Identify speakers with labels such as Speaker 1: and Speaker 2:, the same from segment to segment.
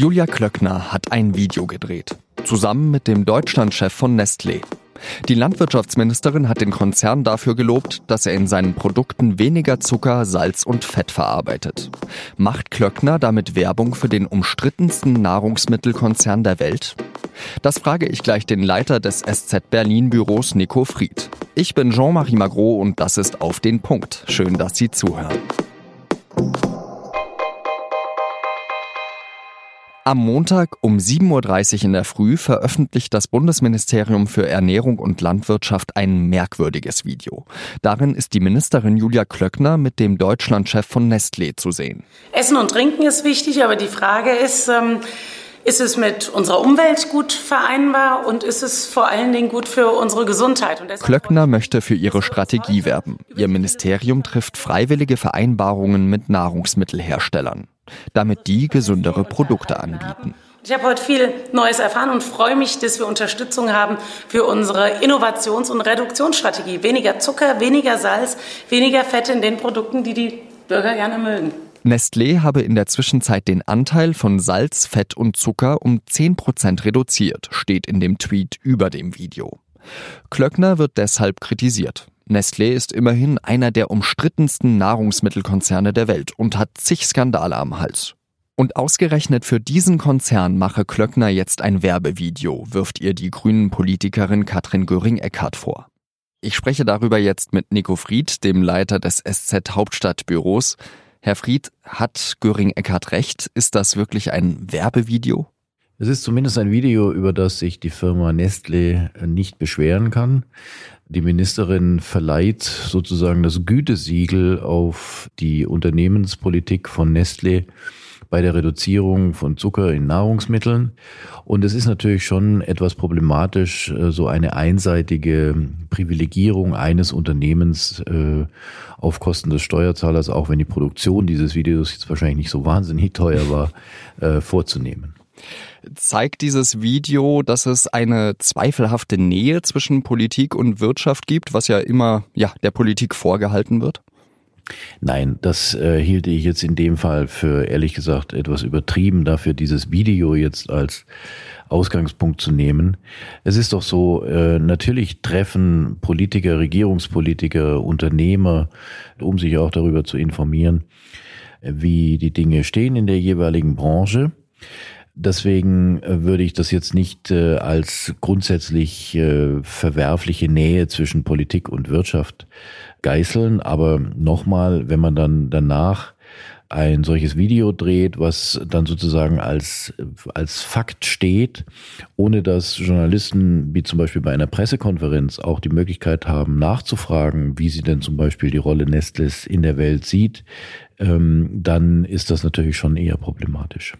Speaker 1: Julia Klöckner hat ein Video gedreht, zusammen mit dem Deutschlandchef von Nestlé. Die Landwirtschaftsministerin hat den Konzern dafür gelobt, dass er in seinen Produkten weniger Zucker, Salz und Fett verarbeitet. Macht Klöckner damit Werbung für den umstrittensten Nahrungsmittelkonzern der Welt? Das frage ich gleich den Leiter des SZ Berlin Büros Nico Fried. Ich bin Jean-Marie Magro und das ist auf den Punkt. Schön, dass Sie zuhören. Am Montag um 7.30 Uhr in der Früh veröffentlicht das Bundesministerium für Ernährung und Landwirtschaft ein merkwürdiges Video. Darin ist die Ministerin Julia Klöckner mit dem Deutschlandchef von Nestlé zu sehen.
Speaker 2: Essen und Trinken ist wichtig, aber die Frage ist, ähm ist es mit unserer Umwelt gut vereinbar und ist es vor allen Dingen gut für unsere Gesundheit?
Speaker 1: Klöckner möchte für ihre Strategie werben. Ihr Ministerium trifft freiwillige Vereinbarungen mit Nahrungsmittelherstellern damit die gesündere Produkte anbieten.
Speaker 2: Ich habe heute viel Neues erfahren und freue mich, dass wir Unterstützung haben für unsere Innovations- und Reduktionsstrategie. Weniger Zucker, weniger Salz, weniger Fette in den Produkten, die die Bürger gerne mögen.
Speaker 1: Nestlé habe in der Zwischenzeit den Anteil von Salz, Fett und Zucker um 10 Prozent reduziert, steht in dem Tweet über dem Video. Klöckner wird deshalb kritisiert. Nestlé ist immerhin einer der umstrittensten Nahrungsmittelkonzerne der Welt und hat zig Skandale am Hals. Und ausgerechnet für diesen Konzern mache Klöckner jetzt ein Werbevideo, wirft ihr die grünen Politikerin Katrin Göring-Eckardt vor. Ich spreche darüber jetzt mit Nico Fried, dem Leiter des SZ Hauptstadtbüros. Herr Fried, hat Göring-Eckardt recht? Ist das wirklich ein Werbevideo?
Speaker 3: Es ist zumindest ein Video, über das sich die Firma Nestlé nicht beschweren kann. Die Ministerin verleiht sozusagen das Gütesiegel auf die Unternehmenspolitik von Nestlé bei der Reduzierung von Zucker in Nahrungsmitteln. Und es ist natürlich schon etwas problematisch, äh, so eine einseitige Privilegierung eines Unternehmens äh, auf Kosten des Steuerzahlers, auch wenn die Produktion dieses Videos jetzt wahrscheinlich nicht so wahnsinnig teuer war, äh, vorzunehmen
Speaker 1: zeigt dieses Video, dass es eine zweifelhafte Nähe zwischen Politik und Wirtschaft gibt, was ja immer ja der Politik vorgehalten wird?
Speaker 3: Nein, das äh, hielte ich jetzt in dem Fall für ehrlich gesagt etwas übertrieben, dafür dieses Video jetzt als Ausgangspunkt zu nehmen. Es ist doch so, äh, natürlich treffen Politiker, Regierungspolitiker, Unternehmer, um sich auch darüber zu informieren, wie die Dinge stehen in der jeweiligen Branche. Deswegen äh, würde ich das jetzt nicht äh, als grundsätzlich äh, verwerfliche Nähe zwischen Politik und Wirtschaft geißeln. Aber nochmal, wenn man dann danach ein solches Video dreht, was dann sozusagen als, als Fakt steht, ohne dass Journalisten, wie zum Beispiel bei einer Pressekonferenz, auch die Möglichkeit haben, nachzufragen, wie sie denn zum Beispiel die Rolle Nestles in der Welt sieht, ähm, dann ist das natürlich schon eher problematisch.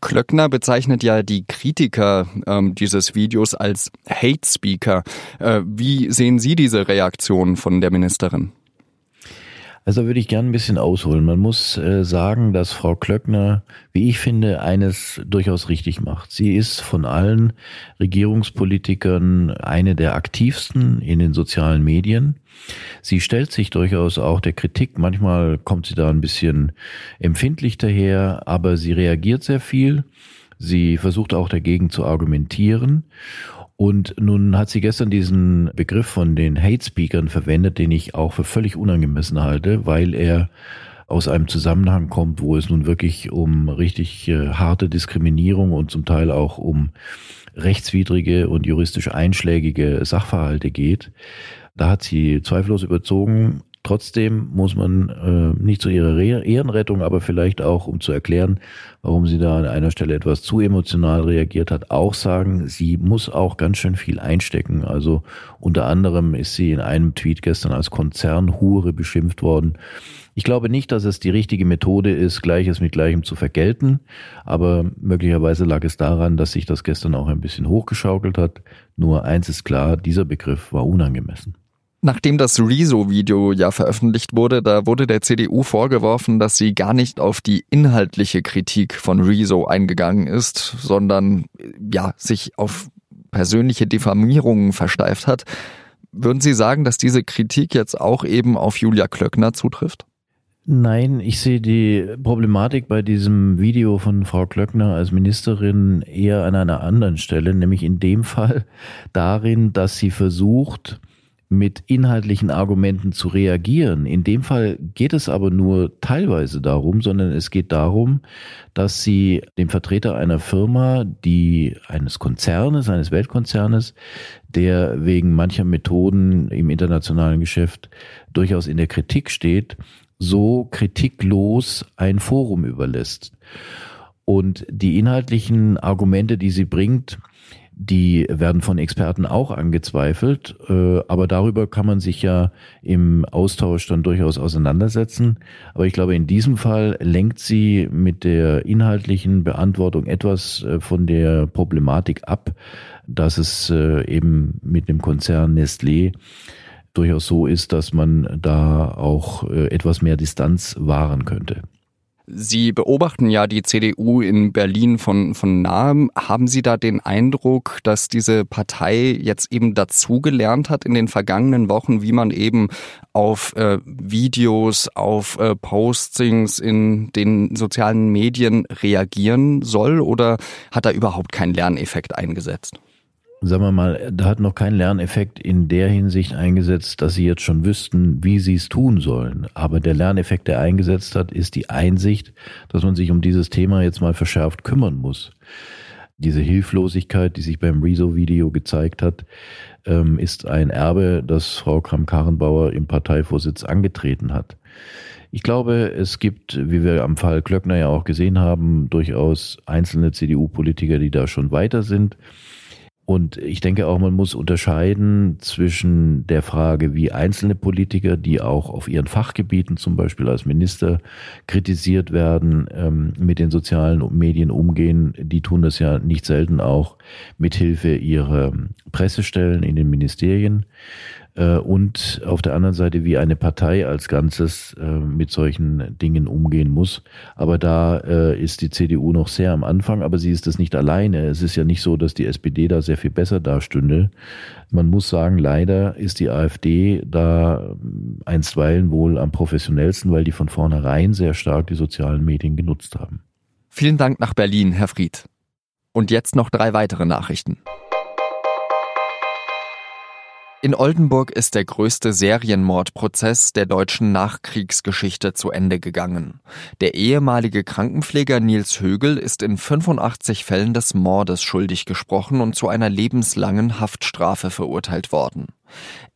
Speaker 1: Klöckner bezeichnet ja die Kritiker ähm, dieses Videos als Hate Speaker. Äh, wie sehen Sie diese Reaktion von der Ministerin?
Speaker 3: Also würde ich gerne ein bisschen ausholen. Man muss äh, sagen, dass Frau Klöckner, wie ich finde, eines durchaus richtig macht. Sie ist von allen Regierungspolitikern eine der aktivsten in den sozialen Medien. Sie stellt sich durchaus auch der Kritik. Manchmal kommt sie da ein bisschen empfindlich daher, aber sie reagiert sehr viel. Sie versucht auch dagegen zu argumentieren. Und nun hat sie gestern diesen Begriff von den Hate Speakern verwendet, den ich auch für völlig unangemessen halte, weil er aus einem Zusammenhang kommt, wo es nun wirklich um richtig äh, harte Diskriminierung und zum Teil auch um rechtswidrige und juristisch einschlägige Sachverhalte geht. Da hat sie zweifellos überzogen. Trotzdem muss man äh, nicht zu ihrer Ehrenrettung, aber vielleicht auch, um zu erklären, warum sie da an einer Stelle etwas zu emotional reagiert hat, auch sagen, sie muss auch ganz schön viel einstecken. Also unter anderem ist sie in einem Tweet gestern als Konzernhure beschimpft worden. Ich glaube nicht, dass es die richtige Methode ist, Gleiches mit Gleichem zu vergelten, aber möglicherweise lag es daran, dass sich das gestern auch ein bisschen hochgeschaukelt hat. Nur eins ist klar, dieser Begriff war unangemessen.
Speaker 1: Nachdem das Rezo-Video ja veröffentlicht wurde, da wurde der CDU vorgeworfen, dass sie gar nicht auf die inhaltliche Kritik von Rezo eingegangen ist, sondern ja, sich auf persönliche Diffamierungen versteift hat. Würden Sie sagen, dass diese Kritik jetzt auch eben auf Julia Klöckner zutrifft?
Speaker 3: Nein, ich sehe die Problematik bei diesem Video von Frau Klöckner als Ministerin eher an einer anderen Stelle, nämlich in dem Fall darin, dass sie versucht, mit inhaltlichen Argumenten zu reagieren. In dem Fall geht es aber nur teilweise darum, sondern es geht darum, dass sie dem Vertreter einer Firma, die eines Konzernes, eines Weltkonzernes, der wegen mancher Methoden im internationalen Geschäft durchaus in der Kritik steht, so kritiklos ein Forum überlässt. Und die inhaltlichen Argumente, die sie bringt, die werden von Experten auch angezweifelt, äh, aber darüber kann man sich ja im Austausch dann durchaus auseinandersetzen. Aber ich glaube, in diesem Fall lenkt sie mit der inhaltlichen Beantwortung etwas äh, von der Problematik ab, dass es äh, eben mit dem Konzern Nestlé durchaus so ist, dass man da auch etwas mehr Distanz wahren könnte.
Speaker 1: Sie beobachten ja die CDU in Berlin von, von nahem. Haben Sie da den Eindruck, dass diese Partei jetzt eben dazugelernt hat in den vergangenen Wochen, wie man eben auf äh, Videos, auf äh, Postings in den sozialen Medien reagieren soll oder hat da überhaupt kein Lerneffekt eingesetzt?
Speaker 3: Sagen wir mal, da hat noch kein Lerneffekt in der Hinsicht eingesetzt, dass sie jetzt schon wüssten, wie sie es tun sollen. Aber der Lerneffekt, der eingesetzt hat, ist die Einsicht, dass man sich um dieses Thema jetzt mal verschärft kümmern muss. Diese Hilflosigkeit, die sich beim Rezo-Video gezeigt hat, ähm, ist ein Erbe, das Frau Kram-Karrenbauer im Parteivorsitz angetreten hat. Ich glaube, es gibt, wie wir am Fall Klöckner ja auch gesehen haben, durchaus einzelne CDU-Politiker, die da schon weiter sind. Und ich denke auch, man muss unterscheiden zwischen der Frage, wie einzelne Politiker, die auch auf ihren Fachgebieten zum Beispiel als Minister kritisiert werden, ähm, mit den sozialen Medien umgehen. Die tun das ja nicht selten auch mit Hilfe ihrer Pressestellen in den Ministerien. Äh, und auf der anderen Seite, wie eine Partei als Ganzes äh, mit solchen Dingen umgehen muss. Aber da äh, ist die CDU noch sehr am Anfang, aber sie ist es nicht alleine. Es ist ja nicht so, dass die SPD da sehr viel besser dastünde. Man muss sagen, leider ist die AfD da einstweilen wohl am professionellsten, weil die von vornherein sehr stark die sozialen Medien genutzt haben.
Speaker 1: Vielen Dank nach Berlin, Herr Fried. Und jetzt noch drei weitere Nachrichten. In Oldenburg ist der größte Serienmordprozess der deutschen Nachkriegsgeschichte zu Ende gegangen. Der ehemalige Krankenpfleger Nils Högel ist in 85 Fällen des Mordes schuldig gesprochen und zu einer lebenslangen Haftstrafe verurteilt worden.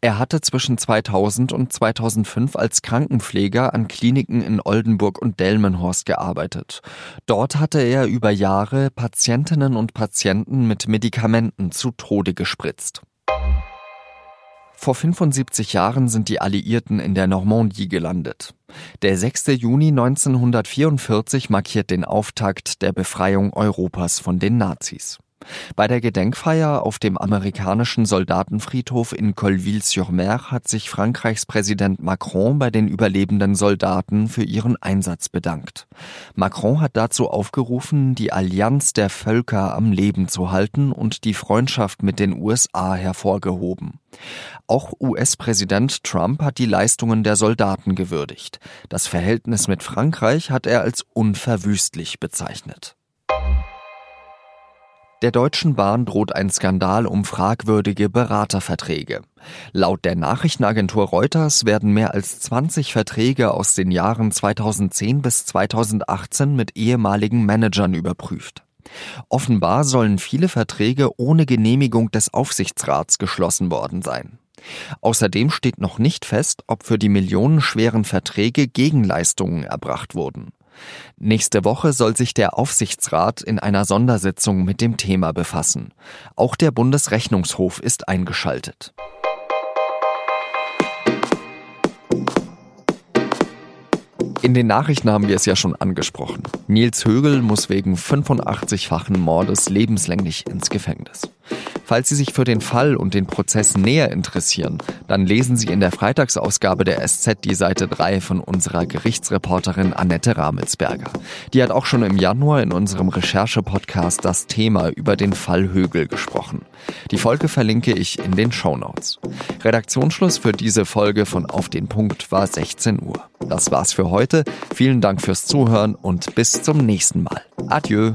Speaker 1: Er hatte zwischen 2000 und 2005 als Krankenpfleger an Kliniken in Oldenburg und Delmenhorst gearbeitet. Dort hatte er über Jahre Patientinnen und Patienten mit Medikamenten zu Tode gespritzt. Vor 75 Jahren sind die Alliierten in der Normandie gelandet. Der 6. Juni 1944 markiert den Auftakt der Befreiung Europas von den Nazis. Bei der Gedenkfeier auf dem amerikanischen Soldatenfriedhof in Colville-sur-Mer hat sich Frankreichs Präsident Macron bei den überlebenden Soldaten für ihren Einsatz bedankt. Macron hat dazu aufgerufen, die Allianz der Völker am Leben zu halten und die Freundschaft mit den USA hervorgehoben. Auch US-Präsident Trump hat die Leistungen der Soldaten gewürdigt. Das Verhältnis mit Frankreich hat er als unverwüstlich bezeichnet. Der Deutschen Bahn droht ein Skandal um fragwürdige Beraterverträge. Laut der Nachrichtenagentur Reuters werden mehr als 20 Verträge aus den Jahren 2010 bis 2018 mit ehemaligen Managern überprüft. Offenbar sollen viele Verträge ohne Genehmigung des Aufsichtsrats geschlossen worden sein. Außerdem steht noch nicht fest, ob für die millionenschweren Verträge Gegenleistungen erbracht wurden. Nächste Woche soll sich der Aufsichtsrat in einer Sondersitzung mit dem Thema befassen. Auch der Bundesrechnungshof ist eingeschaltet. In den Nachrichten haben wir es ja schon angesprochen. Nils Högel muss wegen 85-fachen Mordes lebenslänglich ins Gefängnis. Falls Sie sich für den Fall und den Prozess näher interessieren, dann lesen Sie in der Freitagsausgabe der SZ die Seite 3 von unserer Gerichtsreporterin Annette Ramelsberger. Die hat auch schon im Januar in unserem Recherche-Podcast das Thema über den Fall Högel gesprochen. Die Folge verlinke ich in den Show Notes. Redaktionsschluss für diese Folge von Auf den Punkt war 16 Uhr. Das war's für heute. Vielen Dank fürs Zuhören und bis zum nächsten Mal. Adieu.